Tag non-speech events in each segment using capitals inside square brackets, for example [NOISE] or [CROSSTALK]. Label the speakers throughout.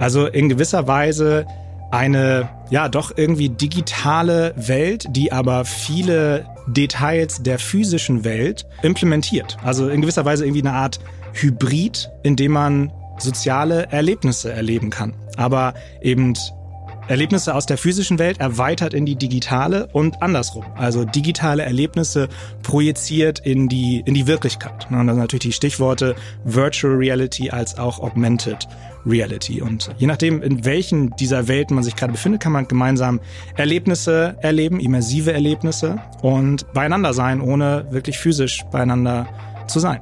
Speaker 1: Also in gewisser Weise eine, ja, doch irgendwie digitale Welt, die aber viele Details der physischen Welt implementiert. Also in gewisser Weise irgendwie eine Art Hybrid, in dem man soziale Erlebnisse erleben kann. Aber eben Erlebnisse aus der physischen Welt erweitert in die digitale und andersrum. Also digitale Erlebnisse projiziert in die, in die Wirklichkeit. Und dann natürlich die Stichworte Virtual Reality als auch Augmented Reality. Und je nachdem, in welchen dieser Welten man sich gerade befindet, kann man gemeinsam Erlebnisse erleben, immersive Erlebnisse und beieinander sein, ohne wirklich physisch beieinander zu sein.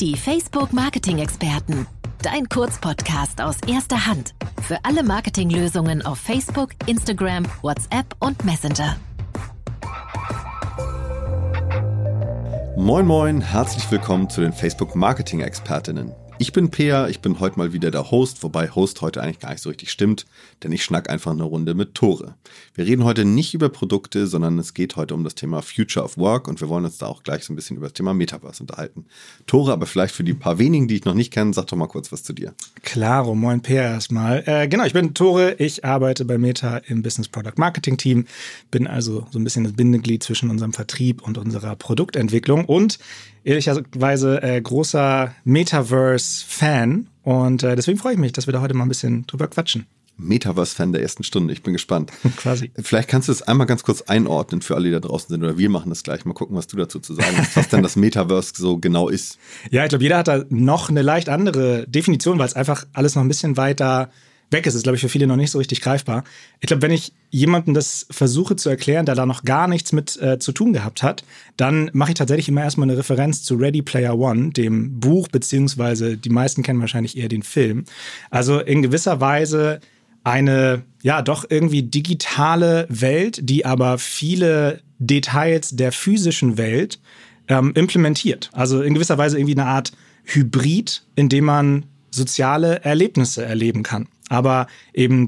Speaker 2: Die Facebook Marketing Experten. Dein Kurzpodcast aus erster Hand. Für alle Marketinglösungen auf Facebook, Instagram, WhatsApp und Messenger.
Speaker 3: Moin moin, herzlich willkommen zu den Facebook Marketing Expertinnen. Ich bin Peer, ich bin heute mal wieder der Host, wobei Host heute eigentlich gar nicht so richtig stimmt, denn ich schnack einfach eine Runde mit Tore. Wir reden heute nicht über Produkte, sondern es geht heute um das Thema Future of Work und wir wollen uns da auch gleich so ein bisschen über das Thema Metaverse unterhalten. Tore, aber vielleicht für die paar wenigen, die ich noch nicht kenne, sag doch mal kurz was zu dir.
Speaker 1: Klaro, moin Peer erstmal. Äh, genau, ich bin Tore, ich arbeite bei Meta im Business Product Marketing Team, bin also so ein bisschen das Bindeglied zwischen unserem Vertrieb und unserer Produktentwicklung und ehrlicherweise äh, großer Metaverse-Fan und äh, deswegen freue ich mich, dass wir da heute mal ein bisschen drüber quatschen.
Speaker 3: Metaverse-Fan der ersten Stunde. Ich bin gespannt. [LAUGHS]
Speaker 1: Quasi.
Speaker 3: Vielleicht kannst du es einmal ganz kurz einordnen für alle, die da draußen sind. Oder wir machen das gleich. Mal gucken, was du dazu zu sagen hast, was denn das Metaverse so genau ist. [LAUGHS]
Speaker 1: Ja, ich glaube, jeder hat da noch eine leicht andere Definition, weil es einfach alles noch ein bisschen weiter weg ist. Ist, glaube ich, für viele noch nicht so richtig greifbar. Ich glaube, wenn ich jemandem das versuche zu erklären, der da noch gar nichts mit äh, zu tun gehabt hat, dann mache ich tatsächlich immer erstmal eine Referenz zu Ready Player One, dem Buch, beziehungsweise die meisten kennen wahrscheinlich eher den Film. Also in gewisser Weise eine, ja, doch irgendwie digitale Welt, die aber viele Details der physischen Welt ähm, implementiert. Also in gewisser Weise irgendwie eine Art Hybrid, in dem man soziale Erlebnisse erleben kann aber eben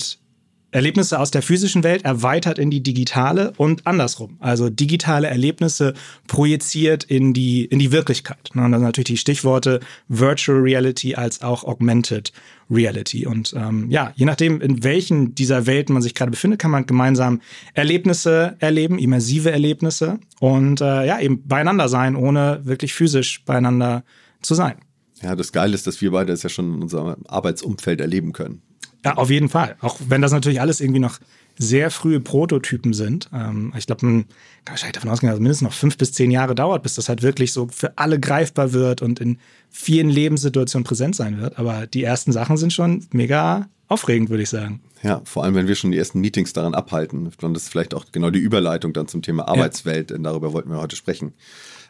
Speaker 1: Erlebnisse aus der physischen Welt erweitert in die digitale und andersrum. Also digitale Erlebnisse projiziert in die, in die Wirklichkeit. Und dann natürlich die Stichworte Virtual Reality als auch Augmented Reality. Und ähm, ja, je nachdem, in welchen dieser Welten man sich gerade befindet, kann man gemeinsam Erlebnisse erleben, immersive Erlebnisse und äh, ja, eben beieinander sein, ohne wirklich physisch beieinander zu sein.
Speaker 3: Ja, das Geile ist, dass wir beide es ja schon in unserem Arbeitsumfeld erleben können.
Speaker 1: Ja, auf jeden Fall. Auch wenn das natürlich alles irgendwie noch sehr frühe Prototypen sind. Ähm, ich glaube, man kann wahrscheinlich davon ausgehen, dass es mindestens noch fünf bis zehn Jahre dauert, bis das halt wirklich so für alle greifbar wird und in vielen Lebenssituationen präsent sein wird. Aber die ersten Sachen sind schon mega aufregend, würde ich sagen.
Speaker 3: Ja, vor allem, wenn wir schon die ersten Meetings daran abhalten. Und das ist vielleicht auch genau die Überleitung dann zum Thema Arbeitswelt, denn darüber wollten wir heute sprechen.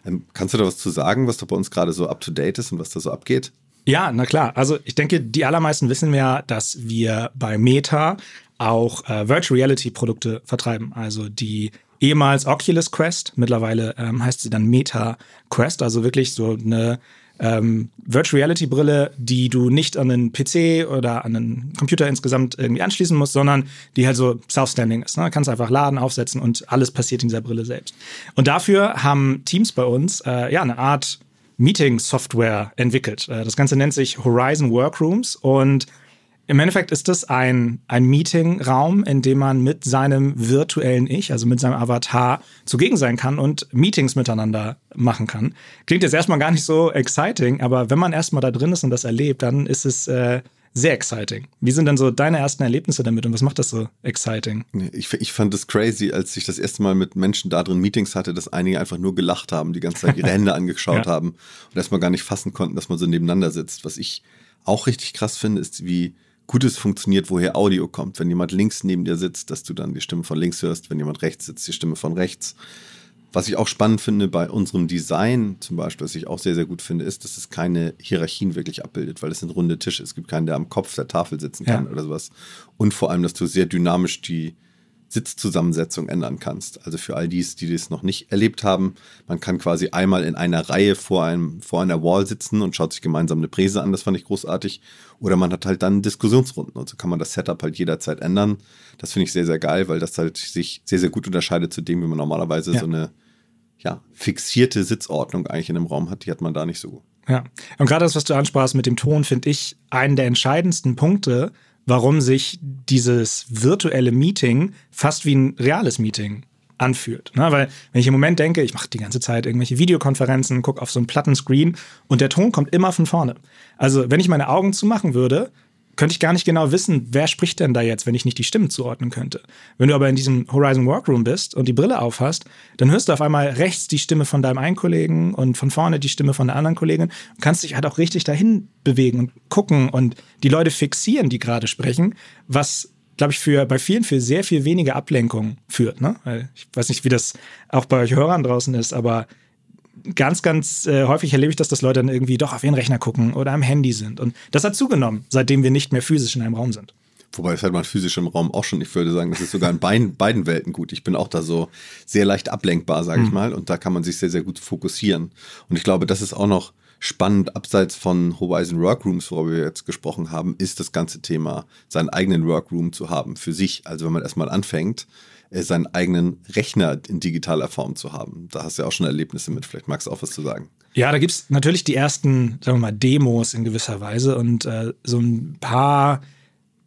Speaker 3: Ähm, kannst du da was zu sagen, was da bei uns gerade so up to date ist und was da so abgeht?
Speaker 1: Ja, na klar. Also ich denke, die allermeisten wissen ja, dass wir bei Meta auch äh, Virtual Reality Produkte vertreiben. Also die ehemals Oculus Quest, mittlerweile ähm, heißt sie dann Meta Quest, also wirklich so eine ähm, Virtual Reality Brille, die du nicht an einen PC oder an einen Computer insgesamt irgendwie anschließen musst, sondern die halt so self-standing ist. Ne? Kannst einfach laden, aufsetzen und alles passiert in dieser Brille selbst. Und dafür haben Teams bei uns äh, ja eine Art Meeting-Software entwickelt. Äh, das Ganze nennt sich Horizon Workrooms und im Endeffekt ist es ein, ein Meeting-Raum, in dem man mit seinem virtuellen Ich, also mit seinem Avatar, zugegen sein kann und Meetings miteinander machen kann. Klingt jetzt erstmal gar nicht so exciting, aber wenn man erstmal da drin ist und das erlebt, dann ist es äh, sehr exciting. Wie sind denn so deine ersten Erlebnisse damit und was macht das so exciting?
Speaker 3: Ich, ich fand es crazy, als ich das erste Mal mit Menschen da drin Meetings hatte, dass einige einfach nur gelacht haben, die ganze Zeit ihre [LAUGHS] Hände angeschaut ja. haben und erstmal gar nicht fassen konnten, dass man so nebeneinander sitzt. Was ich auch richtig krass finde, ist, wie gut es funktioniert, woher Audio kommt. Wenn jemand links neben dir sitzt, dass du dann die Stimme von links hörst, wenn jemand rechts sitzt, die Stimme von rechts. Was ich auch spannend finde bei unserem Design zum Beispiel, was ich auch sehr, sehr gut finde, ist, dass es keine Hierarchien wirklich abbildet, weil es sind runde Tische. Es gibt keinen, der am Kopf der Tafel sitzen kann ja. oder sowas. Und vor allem, dass du sehr dynamisch die Sitzzusammensetzung ändern kannst. Also für all dies, die das noch nicht erlebt haben, man kann quasi einmal in einer Reihe vor, einem, vor einer Wall sitzen und schaut sich gemeinsam eine Präse an, das fand ich großartig. Oder man hat halt dann Diskussionsrunden und so kann man das Setup halt jederzeit ändern. Das finde ich sehr, sehr geil, weil das halt sich sehr, sehr gut unterscheidet zu dem, wie man normalerweise ja. so eine ja, fixierte Sitzordnung eigentlich in einem Raum hat. Die hat man da nicht so.
Speaker 1: Ja, und gerade das, was du ansprachst mit dem Ton, finde ich einen der entscheidendsten Punkte, warum sich dieses virtuelle Meeting fast wie ein reales Meeting anfühlt. Ne? Weil wenn ich im Moment denke, ich mache die ganze Zeit irgendwelche Videokonferenzen, gucke auf so einen Plattenscreen und der Ton kommt immer von vorne. Also wenn ich meine Augen zumachen würde, könnte ich gar nicht genau wissen, wer spricht denn da jetzt, wenn ich nicht die Stimmen zuordnen könnte. Wenn du aber in diesem Horizon Workroom bist und die Brille aufhast, dann hörst du auf einmal rechts die Stimme von deinem einen Kollegen und von vorne die Stimme von der anderen Kollegin und kannst dich halt auch richtig dahin bewegen und gucken und die Leute fixieren, die gerade sprechen, was glaube ich, für bei vielen für sehr viel weniger Ablenkung führt. Ne? Ich weiß nicht, wie das auch bei euch Hörern draußen ist, aber ganz, ganz äh, häufig erlebe ich das, dass Leute dann irgendwie doch auf ihren Rechner gucken oder am Handy sind. Und das hat zugenommen, seitdem wir nicht mehr physisch in einem Raum sind.
Speaker 3: Wobei es halt mal physisch im Raum auch schon, ich würde sagen, das ist sogar in beiden, [LAUGHS] beiden Welten gut. Ich bin auch da so sehr leicht ablenkbar, sage ich mhm. mal. Und da kann man sich sehr, sehr gut fokussieren. Und ich glaube, das ist auch noch spannend, abseits von Horizon Workrooms, worüber wir jetzt gesprochen haben, ist das ganze Thema, seinen eigenen Workroom zu haben für sich. Also wenn man erstmal anfängt, seinen eigenen Rechner in digitaler Form zu haben. Da hast du ja auch schon Erlebnisse mit. Vielleicht magst du auch was zu sagen.
Speaker 1: Ja, da gibt es natürlich die ersten, sagen wir mal, Demos in gewisser Weise und äh, so ein paar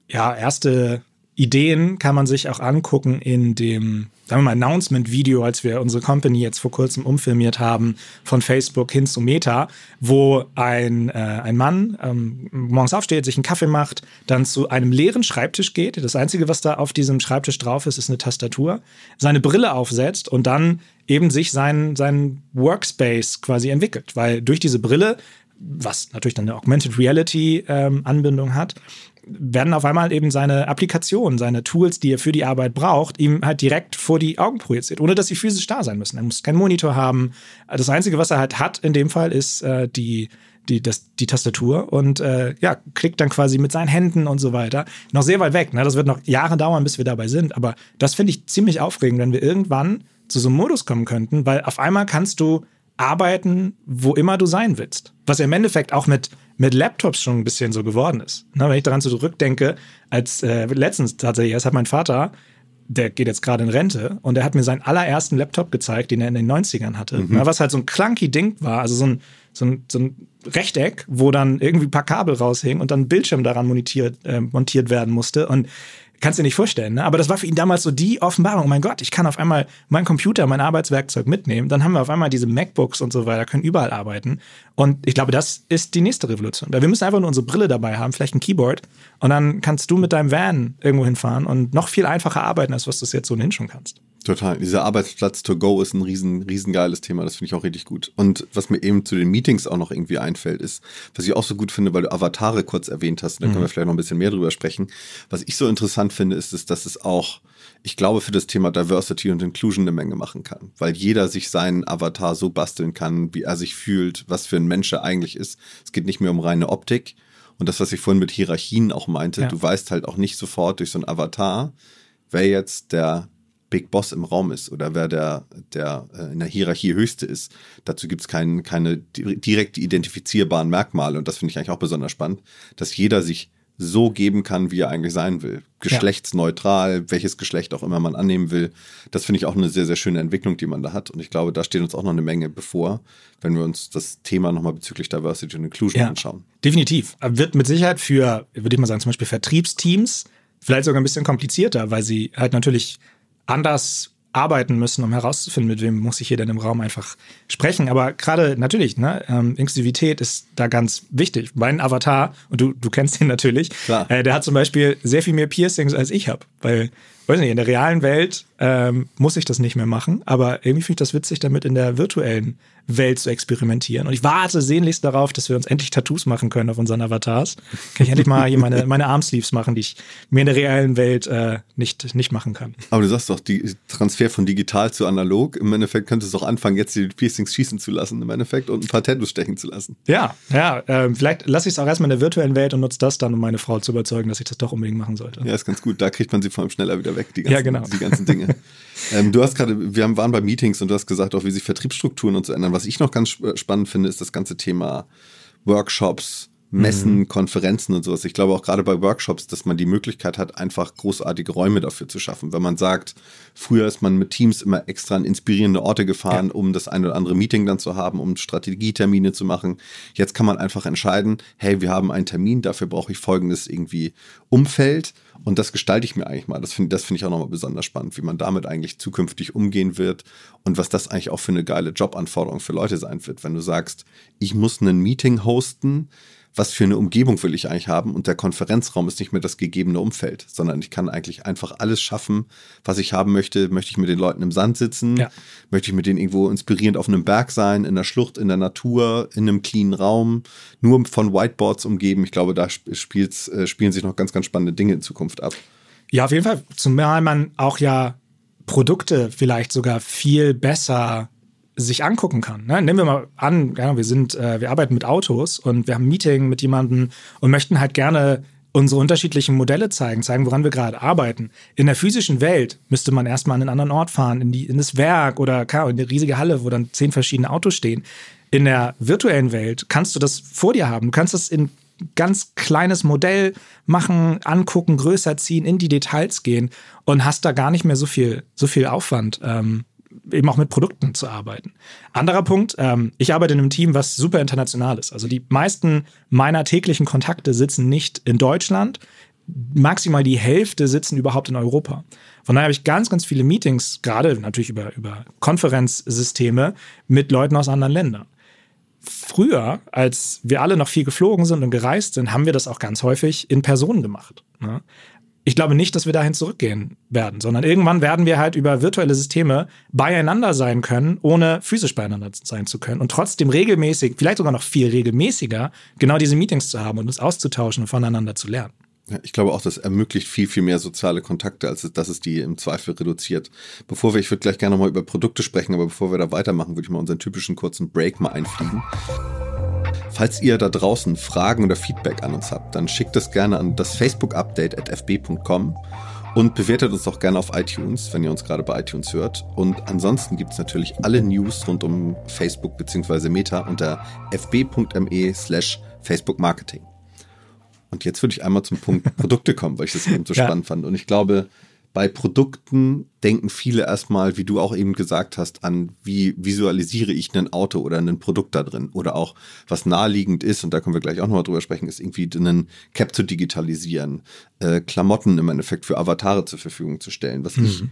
Speaker 1: ja, erste Ideen kann man sich auch angucken in dem, sagen wir mal, Announcement-Video, als wir unsere Company jetzt vor kurzem umfilmiert haben, von Facebook hin zu Meta, wo ein, äh, ein Mann ähm, morgens aufsteht, sich einen Kaffee macht, dann zu einem leeren Schreibtisch geht. Das Einzige, was da auf diesem Schreibtisch drauf ist, ist eine Tastatur, seine Brille aufsetzt und dann eben sich seinen, seinen Workspace quasi entwickelt. Weil durch diese Brille was natürlich dann eine Augmented Reality ähm, Anbindung hat, werden auf einmal eben seine Applikationen, seine Tools, die er für die Arbeit braucht, ihm halt direkt vor die Augen projiziert, ohne dass sie physisch da sein müssen. Er muss keinen Monitor haben. Das Einzige, was er halt hat in dem Fall, ist äh, die, die, das, die Tastatur und äh, ja, klickt dann quasi mit seinen Händen und so weiter. Noch sehr weit weg. Ne? Das wird noch Jahre dauern, bis wir dabei sind. Aber das finde ich ziemlich aufregend, wenn wir irgendwann zu so einem Modus kommen könnten, weil auf einmal kannst du arbeiten, wo immer du sein willst. Was ja im Endeffekt auch mit mit Laptops schon ein bisschen so geworden ist. Na, wenn ich daran zurückdenke, als äh, letztens tatsächlich, erst hat mein Vater, der geht jetzt gerade in Rente, und er hat mir seinen allerersten Laptop gezeigt, den er in den 90ern hatte. Mhm. Na, was halt so ein clunky Ding war, also so ein, so ein, so ein Rechteck, wo dann irgendwie ein paar Kabel raushingen und dann ein Bildschirm daran montiert, äh, montiert werden musste. Und Kannst dir nicht vorstellen, ne? Aber das war für ihn damals so die Offenbarung. Oh mein Gott, ich kann auf einmal meinen Computer, mein Arbeitswerkzeug mitnehmen. Dann haben wir auf einmal diese MacBooks und so weiter, können überall arbeiten. Und ich glaube, das ist die nächste Revolution. Weil wir müssen einfach nur unsere Brille dabei haben, vielleicht ein Keyboard. Und dann kannst du mit deinem Van irgendwo hinfahren und noch viel einfacher arbeiten, als was du es jetzt ohnehin schon kannst.
Speaker 3: Total. Dieser Arbeitsplatz to go ist ein riesen, riesen geiles Thema. Das finde ich auch richtig gut. Und was mir eben zu den Meetings auch noch irgendwie einfällt, ist, was ich auch so gut finde, weil du Avatare kurz erwähnt hast, da mhm. können wir vielleicht noch ein bisschen mehr drüber sprechen. Was ich so interessant finde, ist, ist dass es auch, ich glaube, für das Thema Diversity und Inclusion eine Menge machen kann. Weil jeder sich seinen Avatar so basteln kann, wie er sich fühlt, was für ein Mensch er eigentlich ist. Es geht nicht mehr um reine Optik. Und das, was ich vorhin mit Hierarchien auch meinte, ja. du weißt halt auch nicht sofort durch so ein Avatar, wer jetzt der Big Boss im Raum ist oder wer der, der äh, in der Hierarchie höchste ist. Dazu gibt es kein, keine direkt identifizierbaren Merkmale und das finde ich eigentlich auch besonders spannend, dass jeder sich so geben kann, wie er eigentlich sein will. Geschlechtsneutral, ja. welches Geschlecht auch immer man annehmen will. Das finde ich auch eine sehr, sehr schöne Entwicklung, die man da hat. Und ich glaube, da steht uns auch noch eine Menge bevor, wenn wir uns das Thema nochmal bezüglich Diversity und Inclusion ja, anschauen.
Speaker 1: Definitiv. Wird mit Sicherheit für, würde ich mal sagen, zum Beispiel Vertriebsteams vielleicht sogar ein bisschen komplizierter, weil sie halt natürlich anders arbeiten müssen, um herauszufinden, mit wem muss ich hier denn im Raum einfach sprechen. Aber gerade natürlich, ne, ähm, Inklusivität ist da ganz wichtig. Mein Avatar, und du, du kennst ihn natürlich, äh, der hat zum Beispiel sehr viel mehr Piercings als ich habe, weil weiß nicht, in der realen Welt ähm, muss ich das nicht mehr machen, aber irgendwie finde ich das witzig, damit in der virtuellen Welt zu experimentieren. Und ich warte sehnlichst darauf, dass wir uns endlich Tattoos machen können auf unseren Avatars. Kann ich endlich mal hier meine, meine Armsleeves machen, die ich mir in der realen Welt äh, nicht, nicht machen kann.
Speaker 3: Aber du sagst doch, die Transfer von digital zu analog, im Endeffekt könntest du auch anfangen, jetzt die Piercings schießen zu lassen, im Endeffekt, und ein paar Tattoos stechen zu lassen.
Speaker 1: Ja, ja, äh, vielleicht lasse ich es auch erstmal in der virtuellen Welt und nutze das dann, um meine Frau zu überzeugen, dass ich das doch unbedingt machen sollte.
Speaker 3: Ja, ist ganz gut. Da kriegt man sie vor allem schneller wieder weg
Speaker 1: die ganzen, ja, genau.
Speaker 3: die ganzen Dinge. [LAUGHS] ähm, du hast gerade, wir waren bei Meetings und du hast gesagt, auch wie sich Vertriebsstrukturen und so ändern. Was ich noch ganz spannend finde, ist das ganze Thema Workshops, Messen, mhm. Konferenzen und sowas. Ich glaube auch gerade bei Workshops, dass man die Möglichkeit hat, einfach großartige Räume dafür zu schaffen. Wenn man sagt, früher ist man mit Teams immer extra an inspirierende Orte gefahren, ja. um das ein oder andere Meeting dann zu haben, um Strategietermine zu machen. Jetzt kann man einfach entscheiden, hey, wir haben einen Termin, dafür brauche ich folgendes irgendwie Umfeld und das gestalte ich mir eigentlich mal. Das finde das finde ich auch nochmal besonders spannend, wie man damit eigentlich zukünftig umgehen wird und was das eigentlich auch für eine geile Jobanforderung für Leute sein wird, wenn du sagst, ich muss ein Meeting hosten, was für eine Umgebung will ich eigentlich haben und der Konferenzraum ist nicht mehr das gegebene Umfeld, sondern ich kann eigentlich einfach alles schaffen, was ich haben möchte. Möchte ich mit den Leuten im Sand sitzen? Ja. Möchte ich mit denen irgendwo inspirierend auf einem Berg sein, in der Schlucht, in der Natur, in einem cleanen Raum, nur von Whiteboards umgeben? Ich glaube, da äh, spielen sich noch ganz, ganz spannende Dinge in Zukunft ab.
Speaker 1: Ja, auf jeden Fall. Zumal man auch ja Produkte vielleicht sogar viel besser sich angucken kann. Ne? Nehmen wir mal an, ja, wir sind, äh, wir arbeiten mit Autos und wir haben ein Meeting mit jemandem und möchten halt gerne unsere unterschiedlichen Modelle zeigen, zeigen, woran wir gerade arbeiten. In der physischen Welt müsste man erstmal an einen anderen Ort fahren, in, die, in das Werk oder in eine riesige Halle, wo dann zehn verschiedene Autos stehen. In der virtuellen Welt kannst du das vor dir haben. Du kannst das in ganz kleines Modell machen, angucken, größer ziehen, in die Details gehen und hast da gar nicht mehr so viel, so viel Aufwand. Ähm, eben auch mit Produkten zu arbeiten. Anderer Punkt, ähm, ich arbeite in einem Team, was super international ist. Also die meisten meiner täglichen Kontakte sitzen nicht in Deutschland. Maximal die Hälfte sitzen überhaupt in Europa. Von daher habe ich ganz, ganz viele Meetings, gerade natürlich über, über Konferenzsysteme mit Leuten aus anderen Ländern. Früher, als wir alle noch viel geflogen sind und gereist sind, haben wir das auch ganz häufig in Person gemacht. Ne? Ich glaube nicht, dass wir dahin zurückgehen werden, sondern irgendwann werden wir halt über virtuelle Systeme beieinander sein können, ohne physisch beieinander sein zu können und trotzdem regelmäßig, vielleicht sogar noch viel regelmäßiger, genau diese Meetings zu haben und uns auszutauschen und voneinander zu lernen.
Speaker 3: Ich glaube auch, das ermöglicht viel, viel mehr soziale Kontakte, als dass es die im Zweifel reduziert. Bevor wir, ich würde gleich gerne nochmal über Produkte sprechen, aber bevor wir da weitermachen, würde ich mal unseren typischen kurzen Break mal einfliegen. Falls ihr da draußen Fragen oder Feedback an uns habt, dann schickt es gerne an das Facebook-Update at fb.com und bewertet uns auch gerne auf iTunes, wenn ihr uns gerade bei iTunes hört. Und ansonsten gibt es natürlich alle News rund um Facebook bzw. Meta unter fb.me slash Facebook Marketing. Und jetzt würde ich einmal zum Punkt [LAUGHS] Produkte kommen, weil ich das eben so ja. spannend fand. Und ich glaube, bei Produkten denken viele erstmal, wie du auch eben gesagt hast, an, wie visualisiere ich ein Auto oder ein Produkt da drin. Oder auch, was naheliegend ist, und da können wir gleich auch nochmal drüber sprechen, ist irgendwie einen Cap zu digitalisieren, äh, Klamotten im Endeffekt für Avatare zur Verfügung zu stellen. Was mhm. ich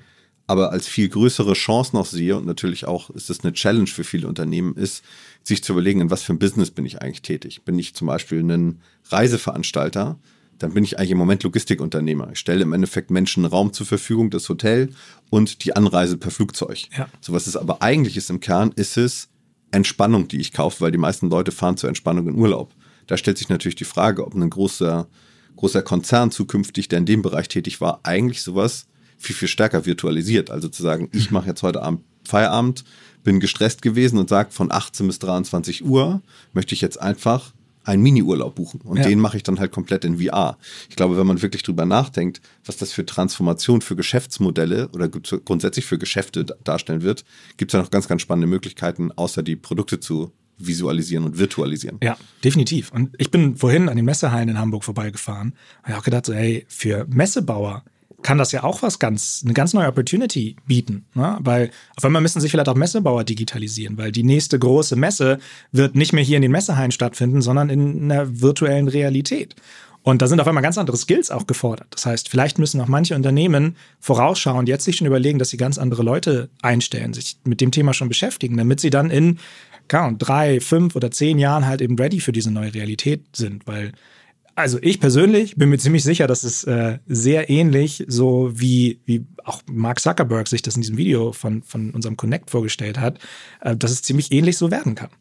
Speaker 3: aber als viel größere Chance noch sehe, und natürlich auch ist es eine Challenge für viele Unternehmen, ist, sich zu überlegen, in was für ein Business bin ich eigentlich tätig. Bin ich zum Beispiel ein Reiseveranstalter, dann bin ich eigentlich im Moment Logistikunternehmer. Ich stelle im Endeffekt Menschen Raum zur Verfügung, das Hotel und die Anreise per Flugzeug. Ja. So was es aber eigentlich ist im Kern, ist es Entspannung, die ich kaufe, weil die meisten Leute fahren zur Entspannung in Urlaub. Da stellt sich natürlich die Frage, ob ein großer, großer Konzern zukünftig, der in dem Bereich tätig war, eigentlich sowas viel, viel stärker virtualisiert. Also zu sagen, ich mache jetzt heute Abend Feierabend, bin gestresst gewesen und sage, von 18 bis 23 Uhr möchte ich jetzt einfach einen Mini-Urlaub buchen. Und ja. den mache ich dann halt komplett in VR. Ich glaube, wenn man wirklich drüber nachdenkt, was das für Transformation für Geschäftsmodelle oder grundsätzlich für Geschäfte darstellen wird, gibt es ja noch ganz, ganz spannende Möglichkeiten, außer die Produkte zu visualisieren und virtualisieren.
Speaker 1: Ja, definitiv. Und ich bin vorhin an den Messehallen in Hamburg vorbeigefahren. Habe ich auch gedacht, so, hey, für Messebauer kann das ja auch was ganz, eine ganz neue Opportunity bieten. Ne? Weil auf einmal müssen sich vielleicht auch Messebauer digitalisieren, weil die nächste große Messe wird nicht mehr hier in den Messehallen stattfinden, sondern in einer virtuellen Realität. Und da sind auf einmal ganz andere Skills auch gefordert. Das heißt, vielleicht müssen auch manche Unternehmen vorausschauen und jetzt sich schon überlegen, dass sie ganz andere Leute einstellen, sich mit dem Thema schon beschäftigen, damit sie dann in kann, drei, fünf oder zehn Jahren halt eben ready für diese neue Realität sind. Weil also ich persönlich bin mir ziemlich sicher, dass es äh, sehr ähnlich, so wie, wie auch Mark Zuckerberg sich das in diesem Video von, von unserem Connect vorgestellt hat, äh, dass es ziemlich ähnlich so werden kann.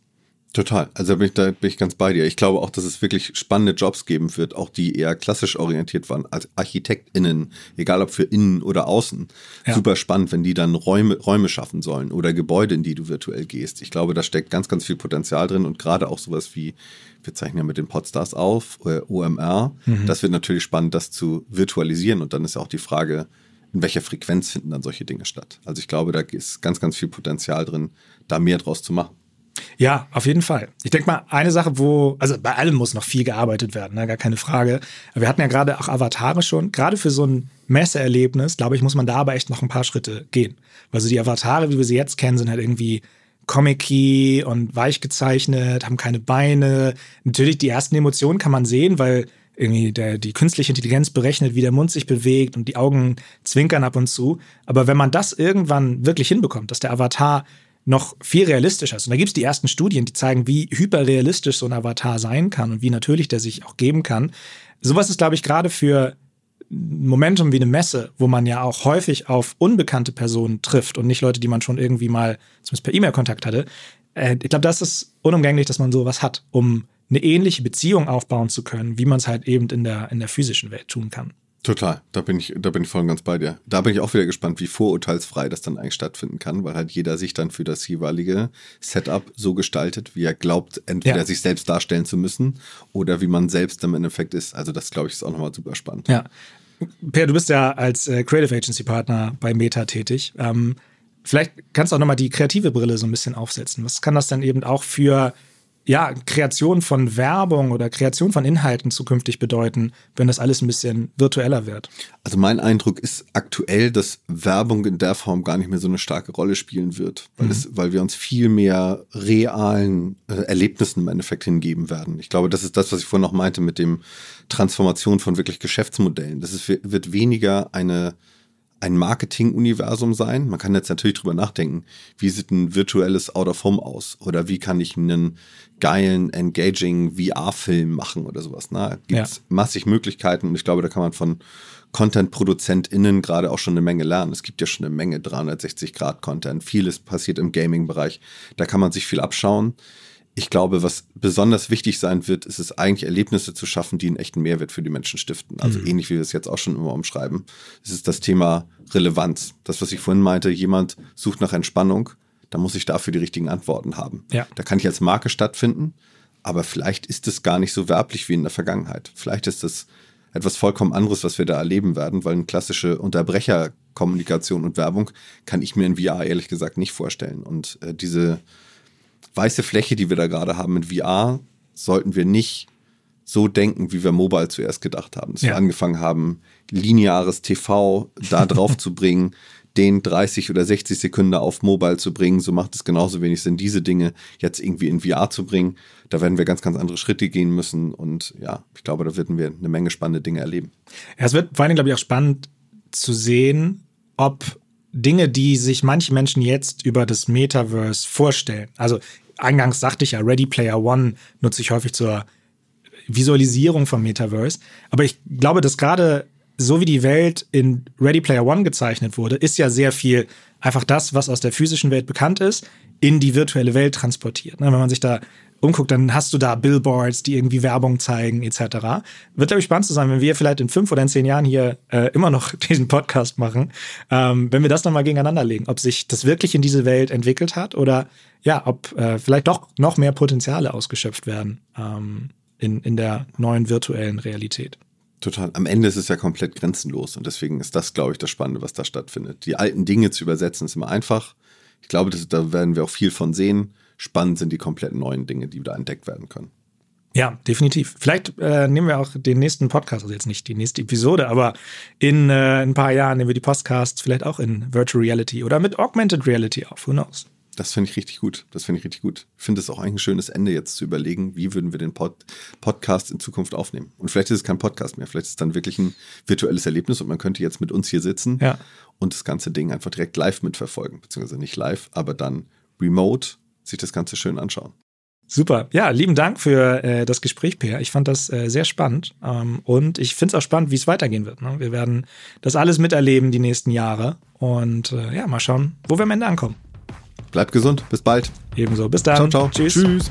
Speaker 3: Total. Also da bin, ich, da bin ich ganz bei dir. Ich glaube auch, dass es wirklich spannende Jobs geben wird, auch die eher klassisch orientiert waren, als ArchitektInnen, egal ob für innen oder außen. Ja. Super spannend, wenn die dann Räume, Räume schaffen sollen oder Gebäude, in die du virtuell gehst. Ich glaube, da steckt ganz, ganz viel Potenzial drin und gerade auch sowas wie, wir zeichnen ja mit den Podstars auf, äh, OMR. Mhm. Das wird natürlich spannend, das zu virtualisieren und dann ist ja auch die Frage, in welcher Frequenz finden dann solche Dinge statt. Also ich glaube, da ist ganz, ganz viel Potenzial drin, da mehr draus zu machen.
Speaker 1: Ja, auf jeden Fall. Ich denke mal, eine Sache, wo, also bei allem muss noch viel gearbeitet werden, ne? gar keine Frage. Wir hatten ja gerade auch Avatare schon. Gerade für so ein Messeerlebnis, glaube ich, muss man da aber echt noch ein paar Schritte gehen. Weil so die Avatare, wie wir sie jetzt kennen, sind halt irgendwie comic und weich gezeichnet, haben keine Beine. Natürlich, die ersten Emotionen kann man sehen, weil irgendwie der, die künstliche Intelligenz berechnet, wie der Mund sich bewegt und die Augen zwinkern ab und zu. Aber wenn man das irgendwann wirklich hinbekommt, dass der Avatar noch viel realistischer ist. Und da gibt es die ersten Studien, die zeigen, wie hyperrealistisch so ein Avatar sein kann und wie natürlich der sich auch geben kann. Sowas ist, glaube ich, gerade für Momentum wie eine Messe, wo man ja auch häufig auf unbekannte Personen trifft und nicht Leute, die man schon irgendwie mal zumindest per E-Mail Kontakt hatte. Äh, ich glaube, das ist unumgänglich, dass man sowas hat, um eine ähnliche Beziehung aufbauen zu können, wie man es halt eben in der, in der physischen Welt tun kann.
Speaker 3: Total, da bin ich, da bin ich voll und ganz bei dir. Da bin ich auch wieder gespannt, wie vorurteilsfrei das dann eigentlich stattfinden kann, weil halt jeder sich dann für das jeweilige Setup so gestaltet, wie er glaubt, entweder ja. sich selbst darstellen zu müssen oder wie man selbst im Endeffekt ist. Also das glaube ich ist auch nochmal super spannend.
Speaker 1: Ja. Per, du bist ja als äh, Creative Agency Partner bei Meta tätig. Ähm, vielleicht kannst du auch nochmal die kreative Brille so ein bisschen aufsetzen. Was kann das dann eben auch für ja, Kreation von Werbung oder Kreation von Inhalten zukünftig bedeuten, wenn das alles ein bisschen virtueller wird?
Speaker 3: Also mein Eindruck ist aktuell, dass Werbung in der Form gar nicht mehr so eine starke Rolle spielen wird, weil, mhm. es, weil wir uns viel mehr realen äh, Erlebnissen im Endeffekt hingeben werden. Ich glaube, das ist das, was ich vorhin noch meinte mit dem Transformation von wirklich Geschäftsmodellen. Das ist, wird weniger eine ein Marketing-Universum sein. Man kann jetzt natürlich drüber nachdenken, wie sieht ein virtuelles Out of Home aus? Oder wie kann ich einen geilen, engaging VR-Film machen oder sowas? Ne? Gibt es ja. massig Möglichkeiten und ich glaube, da kann man von Content-ProduzentInnen gerade auch schon eine Menge lernen. Es gibt ja schon eine Menge 360-Grad-Content. Vieles passiert im Gaming-Bereich. Da kann man sich viel abschauen ich glaube, was besonders wichtig sein wird, ist es eigentlich Erlebnisse zu schaffen, die einen echten Mehrwert für die Menschen stiften. Also mhm. ähnlich wie wir es jetzt auch schon immer umschreiben. Es ist das Thema Relevanz. Das, was ich vorhin meinte, jemand sucht nach Entspannung, da muss ich dafür die richtigen Antworten haben. Ja. Da kann ich als Marke stattfinden, aber vielleicht ist es gar nicht so werblich wie in der Vergangenheit. Vielleicht ist es etwas vollkommen anderes, was wir da erleben werden, weil eine klassische Unterbrecherkommunikation und Werbung kann ich mir in VR ehrlich gesagt nicht vorstellen. Und äh, diese weiße Fläche, die wir da gerade haben mit VR, sollten wir nicht so denken, wie wir Mobile zuerst gedacht haben. Dass ja. wir angefangen haben, lineares TV da drauf [LAUGHS] zu bringen, den 30 oder 60 Sekunden auf Mobile zu bringen. So macht es genauso wenig Sinn, diese Dinge jetzt irgendwie in VR zu bringen. Da werden wir ganz, ganz andere Schritte gehen müssen. Und ja, ich glaube, da werden wir eine Menge spannende Dinge erleben.
Speaker 1: Ja, es wird vor allem, glaube ich, auch spannend zu sehen, ob Dinge, die sich manche Menschen jetzt über das Metaverse vorstellen. Also eingangs sagte ich ja, Ready Player One nutze ich häufig zur Visualisierung vom Metaverse. Aber ich glaube, dass gerade so wie die Welt in Ready Player One gezeichnet wurde, ist ja sehr viel einfach das, was aus der physischen Welt bekannt ist, in die virtuelle Welt transportiert. Ne, wenn man sich da umguckt, dann hast du da Billboards, die irgendwie Werbung zeigen, etc. Wird, glaube ich, spannend zu sein, wenn wir vielleicht in fünf oder in zehn Jahren hier äh, immer noch [LAUGHS] diesen Podcast machen, ähm, wenn wir das nochmal gegeneinander legen, ob sich das wirklich in diese Welt entwickelt hat oder ja, ob äh, vielleicht doch noch mehr Potenziale ausgeschöpft werden ähm, in, in der neuen virtuellen Realität.
Speaker 3: Total. Am Ende ist es ja komplett grenzenlos und deswegen ist das, glaube ich, das Spannende, was da stattfindet. Die alten Dinge zu übersetzen ist immer einfach. Ich glaube, das, da werden wir auch viel von sehen spannend sind die kompletten neuen Dinge, die da entdeckt werden können.
Speaker 1: Ja, definitiv. Vielleicht äh, nehmen wir auch den nächsten Podcast, also jetzt nicht die nächste Episode, aber in äh, ein paar Jahren nehmen wir die Podcasts vielleicht auch in Virtual Reality oder mit Augmented Reality auf. Who knows?
Speaker 3: Das finde ich richtig gut. Das finde ich richtig gut. Ich finde es auch eigentlich ein schönes Ende jetzt zu überlegen, wie würden wir den Pod Podcast in Zukunft aufnehmen. Und vielleicht ist es kein Podcast mehr. Vielleicht ist es dann wirklich ein virtuelles Erlebnis und man könnte jetzt mit uns hier sitzen ja. und das ganze Ding einfach direkt live mitverfolgen. Beziehungsweise nicht live, aber dann remote sich das Ganze schön anschauen.
Speaker 1: Super. Ja, lieben Dank für äh, das Gespräch, Peer. Ich fand das äh, sehr spannend. Ähm, und ich finde es auch spannend, wie es weitergehen wird. Ne? Wir werden das alles miterleben die nächsten Jahre. Und äh, ja, mal schauen, wo wir am Ende ankommen.
Speaker 3: Bleibt gesund. Bis bald.
Speaker 1: Ebenso. Bis dann.
Speaker 3: Ciao, ciao. Tschüss. Tschüss.